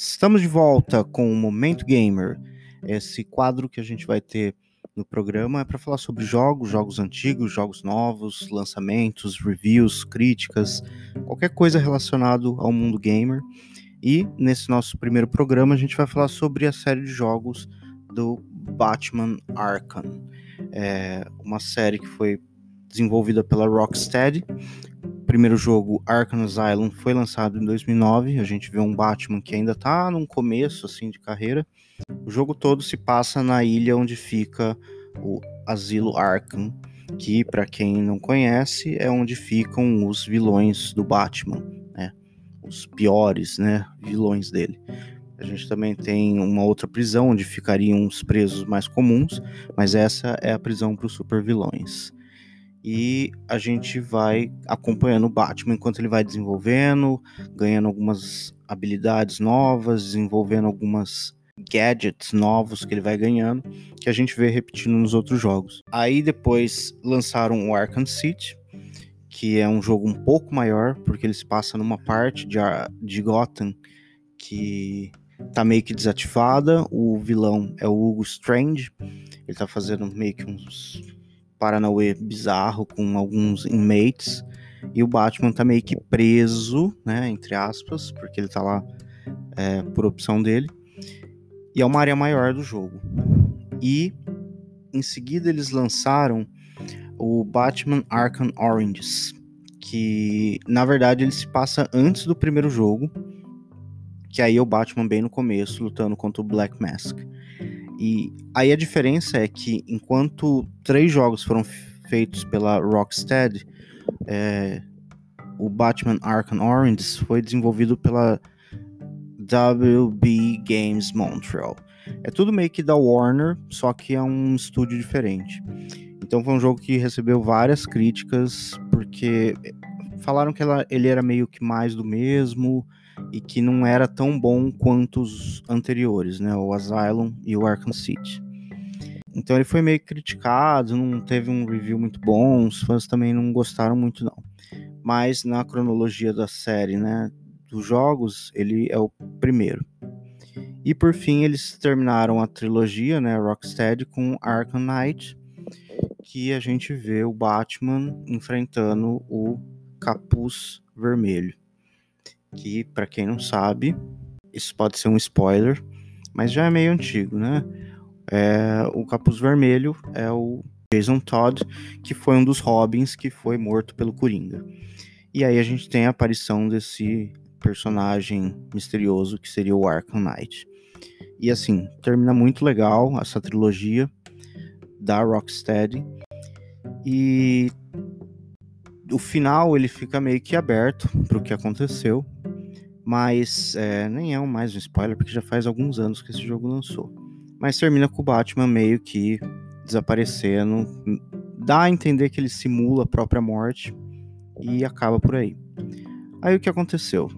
Estamos de volta com o Momento Gamer. Esse quadro que a gente vai ter no programa é para falar sobre jogos, jogos antigos, jogos novos, lançamentos, reviews, críticas, qualquer coisa relacionado ao mundo gamer. E nesse nosso primeiro programa a gente vai falar sobre a série de jogos do Batman Arkham. É uma série que foi desenvolvida pela Rocksteady primeiro jogo, Arkham Asylum, foi lançado em 2009. A gente vê um Batman que ainda tá num começo assim de carreira. O jogo todo se passa na ilha onde fica o Asilo Arkham, que para quem não conhece é onde ficam os vilões do Batman, né? Os piores, né, vilões dele. A gente também tem uma outra prisão onde ficariam os presos mais comuns, mas essa é a prisão para os super vilões e a gente vai acompanhando o Batman enquanto ele vai desenvolvendo, ganhando algumas habilidades novas, desenvolvendo algumas gadgets novos que ele vai ganhando, que a gente vê repetindo nos outros jogos. Aí depois lançaram o Arkham City, que é um jogo um pouco maior, porque ele se passa numa parte de, de Gotham que tá meio que desativada. O vilão é o Hugo Strange. Ele tá fazendo meio que uns Paranauê bizarro com alguns inmates. E o Batman tá meio que preso, né? Entre aspas, porque ele tá lá é, por opção dele. E é uma área maior do jogo. E em seguida eles lançaram o Batman Arkham Oranges, que na verdade ele se passa antes do primeiro jogo, que aí é o Batman bem no começo lutando contra o Black Mask. E aí a diferença é que enquanto três jogos foram feitos pela Rocksteady, é, o Batman Arkham Origins foi desenvolvido pela WB Games Montreal. É tudo meio que da Warner, só que é um estúdio diferente. Então foi um jogo que recebeu várias críticas, porque falaram que ela, ele era meio que mais do mesmo, e que não era tão bom quanto os anteriores, né? O Asylum e o Arkham City. Então ele foi meio criticado, não teve um review muito bom, os fãs também não gostaram muito não. Mas na cronologia da série, né, dos jogos, ele é o primeiro. E por fim eles terminaram a trilogia, né, Rocksteady com Arkham Knight, que a gente vê o Batman enfrentando o Capuz Vermelho que, para quem não sabe, isso pode ser um spoiler, mas já é meio antigo, né? É, o Capuz Vermelho é o Jason Todd, que foi um dos Robins que foi morto pelo Coringa. E aí a gente tem a aparição desse personagem misterioso que seria o Arkham Knight. E assim, termina muito legal essa trilogia da Rocksteady. E o final ele fica meio que aberto para o que aconteceu, mas é, nem é mais um spoiler porque já faz alguns anos que esse jogo lançou. Mas termina com o Batman meio que desaparecendo, dá a entender que ele simula a própria morte e acaba por aí. Aí o que aconteceu?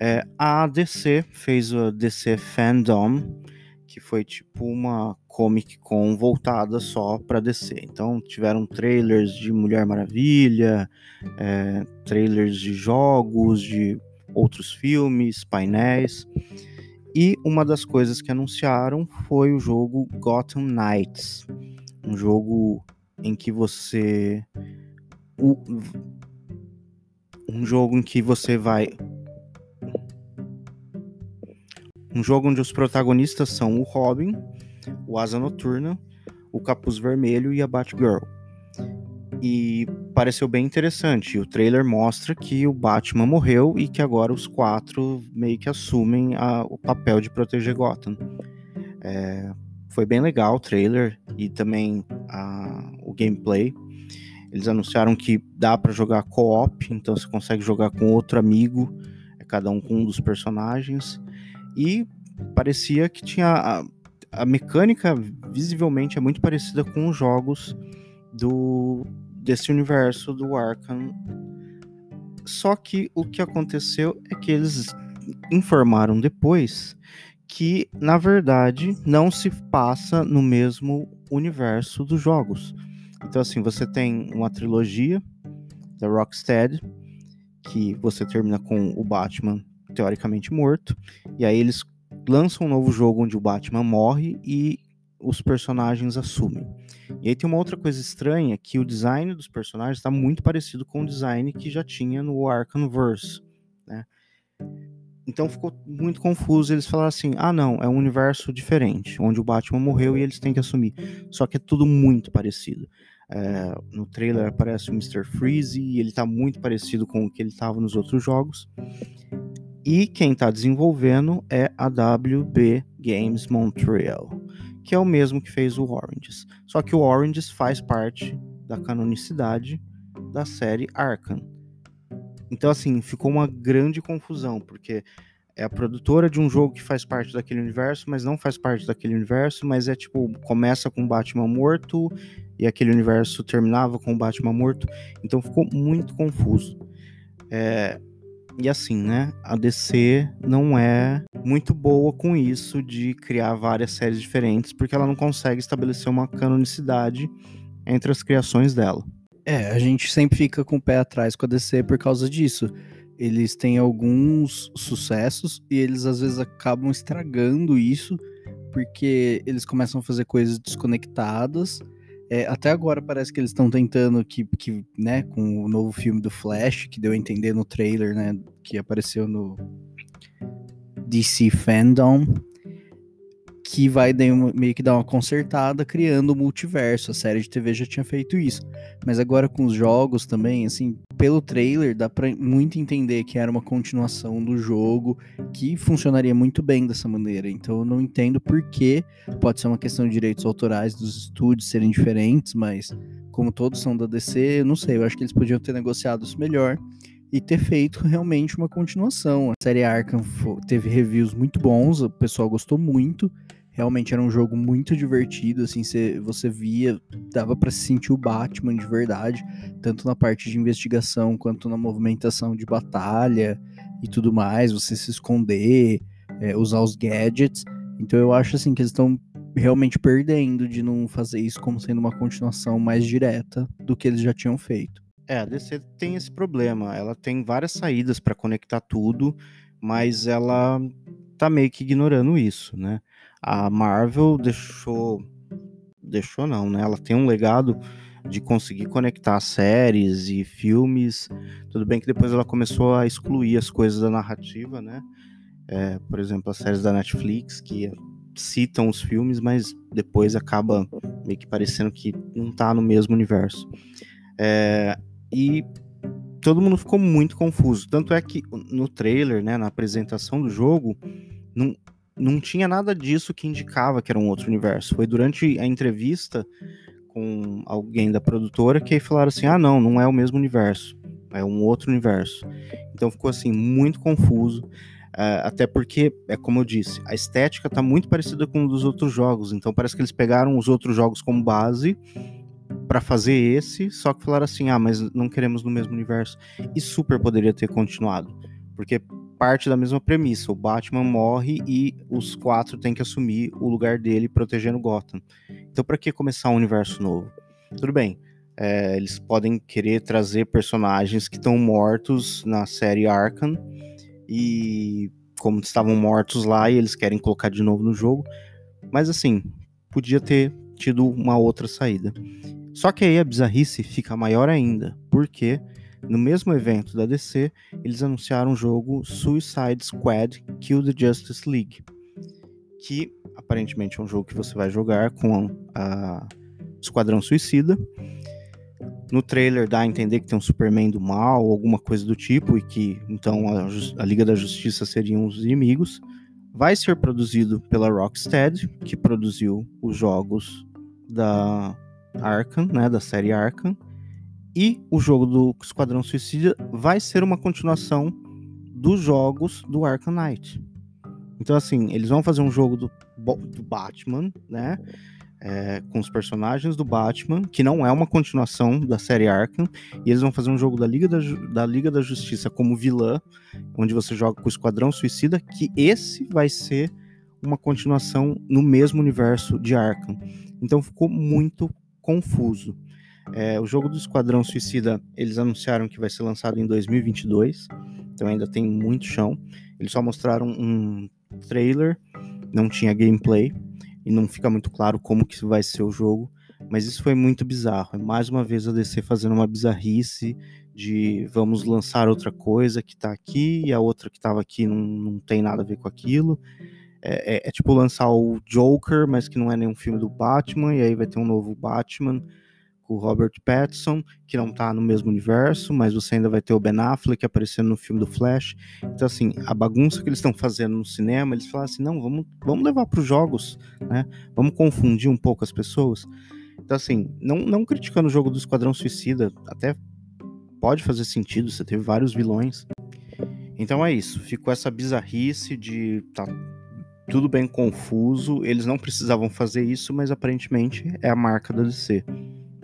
É, a DC fez o DC Fandom, que foi tipo uma Comic Con voltada só para DC. Então tiveram trailers de Mulher Maravilha, é, trailers de jogos, de outros filmes, painéis. E uma das coisas que anunciaram foi o jogo Gotham Knights, um jogo em que você um jogo em que você vai um jogo onde os protagonistas são o Robin, o Asa Noturna, o Capuz Vermelho e a Batgirl. E pareceu bem interessante. O trailer mostra que o Batman morreu e que agora os quatro meio que assumem a, o papel de proteger Gotham. É, foi bem legal o trailer e também a, o gameplay. Eles anunciaram que dá para jogar co-op, então você consegue jogar com outro amigo, é cada um com um dos personagens. E parecia que tinha. A, mecânica visivelmente é muito parecida com os jogos do desse universo do Arkham. Só que o que aconteceu é que eles informaram depois que, na verdade, não se passa no mesmo universo dos jogos. Então, assim, você tem uma trilogia da Rocksteady, que você termina com o Batman teoricamente morto, e aí eles lançam um novo jogo onde o Batman morre e os personagens assumem. E aí tem uma outra coisa estranha, que o design dos personagens está muito parecido com o design que já tinha no Arkhamverse, né? Então ficou muito confuso. Eles falaram assim: ah, não, é um universo diferente, onde o Batman morreu e eles têm que assumir. Só que é tudo muito parecido. É, no trailer aparece o Mr. Freeze e ele tá muito parecido com o que ele estava nos outros jogos. E quem está desenvolvendo é a WB Games Montreal, que é o mesmo que fez o Oranges. Só que o Oranges faz parte da canonicidade da série Arkham. Então, assim, ficou uma grande confusão, porque é a produtora de um jogo que faz parte daquele universo, mas não faz parte daquele universo, mas é tipo, começa com Batman morto e aquele universo terminava com Batman morto. Então ficou muito confuso. É, e assim, né? A DC não é muito boa com isso de criar várias séries diferentes, porque ela não consegue estabelecer uma canonicidade entre as criações dela. É, a gente sempre fica com o pé atrás com a DC por causa disso. Eles têm alguns sucessos e eles às vezes acabam estragando isso porque eles começam a fazer coisas desconectadas. É, até agora parece que eles estão tentando que, que, né, com o novo filme do Flash, que deu a entender no trailer, né, que apareceu no DC Fandom, que vai meio que dar uma consertada criando o multiverso. A série de TV já tinha feito isso. Mas agora com os jogos também, assim, pelo trailer dá pra muito entender que era uma continuação do jogo que funcionaria muito bem dessa maneira. Então eu não entendo por que pode ser uma questão de direitos autorais dos estúdios serem diferentes, mas como todos são da DC, eu não sei, eu acho que eles podiam ter negociado isso melhor e ter feito realmente uma continuação. A série Arkham teve reviews muito bons, o pessoal gostou muito. Realmente era um jogo muito divertido, assim, você, você via, dava para se sentir o Batman de verdade, tanto na parte de investigação quanto na movimentação de batalha e tudo mais, você se esconder, é, usar os gadgets. Então eu acho assim que eles estão realmente perdendo de não fazer isso como sendo uma continuação mais direta do que eles já tinham feito. É, a DC tem esse problema. Ela tem várias saídas para conectar tudo, mas ela tá meio que ignorando isso, né? A Marvel deixou. Deixou não, né? Ela tem um legado de conseguir conectar séries e filmes. Tudo bem que depois ela começou a excluir as coisas da narrativa, né? É, por exemplo, as séries da Netflix que citam os filmes, mas depois acaba meio que parecendo que não tá no mesmo universo. É, e todo mundo ficou muito confuso. Tanto é que no trailer, né, na apresentação do jogo, não, não tinha nada disso que indicava que era um outro universo. Foi durante a entrevista com alguém da produtora que falaram assim: ah, não, não é o mesmo universo, é um outro universo. Então ficou assim, muito confuso. Uh, até porque, é como eu disse, a estética está muito parecida com um dos outros jogos. Então parece que eles pegaram os outros jogos como base para fazer esse, só que falaram assim: ah, mas não queremos no mesmo universo. E super poderia ter continuado. Porque parte da mesma premissa. O Batman morre e os quatro têm que assumir o lugar dele protegendo Gotham. Então, para que começar um universo novo? Tudo bem. É, eles podem querer trazer personagens que estão mortos na série Arkham e como estavam mortos lá e eles querem colocar de novo no jogo. Mas assim, podia ter tido uma outra saída. Só que aí a bizarrice fica maior ainda, porque no mesmo evento da DC, eles anunciaram o jogo Suicide Squad Kill the Justice League, que aparentemente é um jogo que você vai jogar com a Esquadrão Suicida. No trailer dá a entender que tem um Superman do mal, alguma coisa do tipo, e que então a, a Liga da Justiça seriam os inimigos. Vai ser produzido pela Rocksteady, que produziu os jogos da Arkham, né, da série Arkham, e o jogo do Esquadrão Suicida vai ser uma continuação dos jogos do Arkham Knight. Então, assim, eles vão fazer um jogo do, do Batman, né? É, com os personagens do Batman, que não é uma continuação da série Arkham, e eles vão fazer um jogo da Liga da, da Liga da Justiça como vilã, onde você joga com o Esquadrão Suicida, que esse vai ser uma continuação no mesmo universo de Arkham. Então ficou muito confuso. É, o jogo do Esquadrão Suicida, eles anunciaram que vai ser lançado em 2022. então ainda tem muito chão. Eles só mostraram um trailer, não tinha gameplay e não fica muito claro como que vai ser o jogo, mas isso foi muito bizarro. É mais uma vez a DC fazendo uma bizarrice de vamos lançar outra coisa que tá aqui e a outra que tava aqui não, não tem nada a ver com aquilo. É, é, é, tipo lançar o Joker, mas que não é nenhum filme do Batman, e aí vai ter um novo Batman o Robert Pattinson, que não tá no mesmo universo, mas você ainda vai ter o Ben Affleck aparecendo no filme do Flash. Então, assim, a bagunça que eles estão fazendo no cinema, eles falam assim: não, vamos, vamos levar para os jogos, né? Vamos confundir um pouco as pessoas. Então, assim, não, não criticando o jogo do Esquadrão Suicida, até pode fazer sentido, você teve vários vilões. Então é isso, ficou essa bizarrice de tá tudo bem confuso, eles não precisavam fazer isso, mas aparentemente é a marca da DC.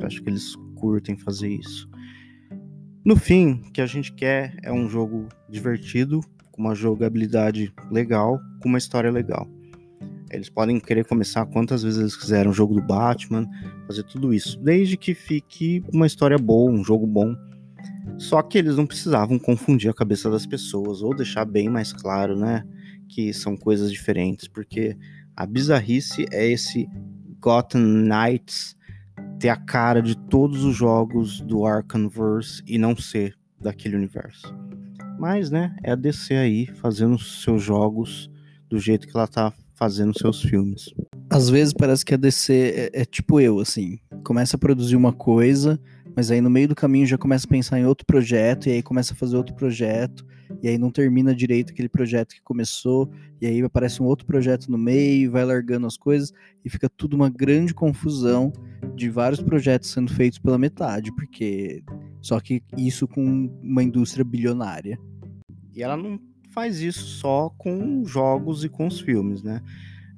Acho que eles curtem fazer isso. No fim, o que a gente quer é um jogo divertido, com uma jogabilidade legal, com uma história legal. Eles podem querer começar quantas vezes eles quiserem um jogo do Batman, fazer tudo isso, desde que fique uma história boa, um jogo bom. Só que eles não precisavam confundir a cabeça das pessoas ou deixar bem mais claro, né, que são coisas diferentes, porque a bizarrice é esse Gotham Knights ter a cara de todos os jogos do Arkhamverse e não ser daquele universo. Mas, né, é a DC aí fazendo seus jogos do jeito que ela tá fazendo seus filmes. Às vezes parece que a DC é, é tipo eu, assim, começa a produzir uma coisa, mas aí no meio do caminho já começa a pensar em outro projeto, e aí começa a fazer outro projeto, e aí não termina direito aquele projeto que começou, e aí aparece um outro projeto no meio, vai largando as coisas, e fica tudo uma grande confusão de vários projetos sendo feitos pela metade, porque só que isso com uma indústria bilionária. E ela não faz isso só com jogos e com os filmes, né?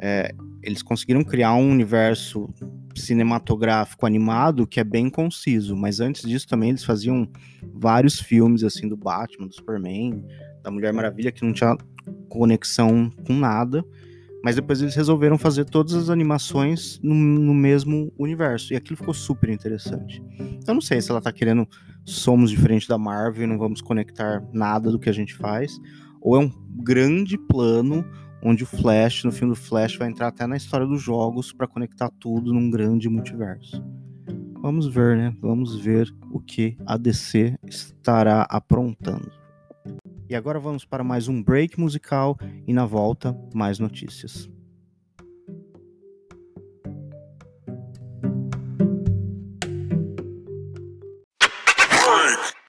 É, eles conseguiram criar um universo cinematográfico animado que é bem conciso, mas antes disso também eles faziam vários filmes assim do Batman, do Superman, da Mulher Maravilha que não tinha conexão com nada, mas depois eles resolveram fazer todas as animações no, no mesmo universo e aquilo ficou super interessante. Eu não sei se ela tá querendo somos diferentes da Marvel e não vamos conectar nada do que a gente faz, ou é um grande plano onde o Flash, no filme do Flash, vai entrar até na história dos jogos para conectar tudo num grande multiverso. Vamos ver, né? Vamos ver o que a DC estará aprontando. E agora vamos para mais um break musical e na volta mais notícias.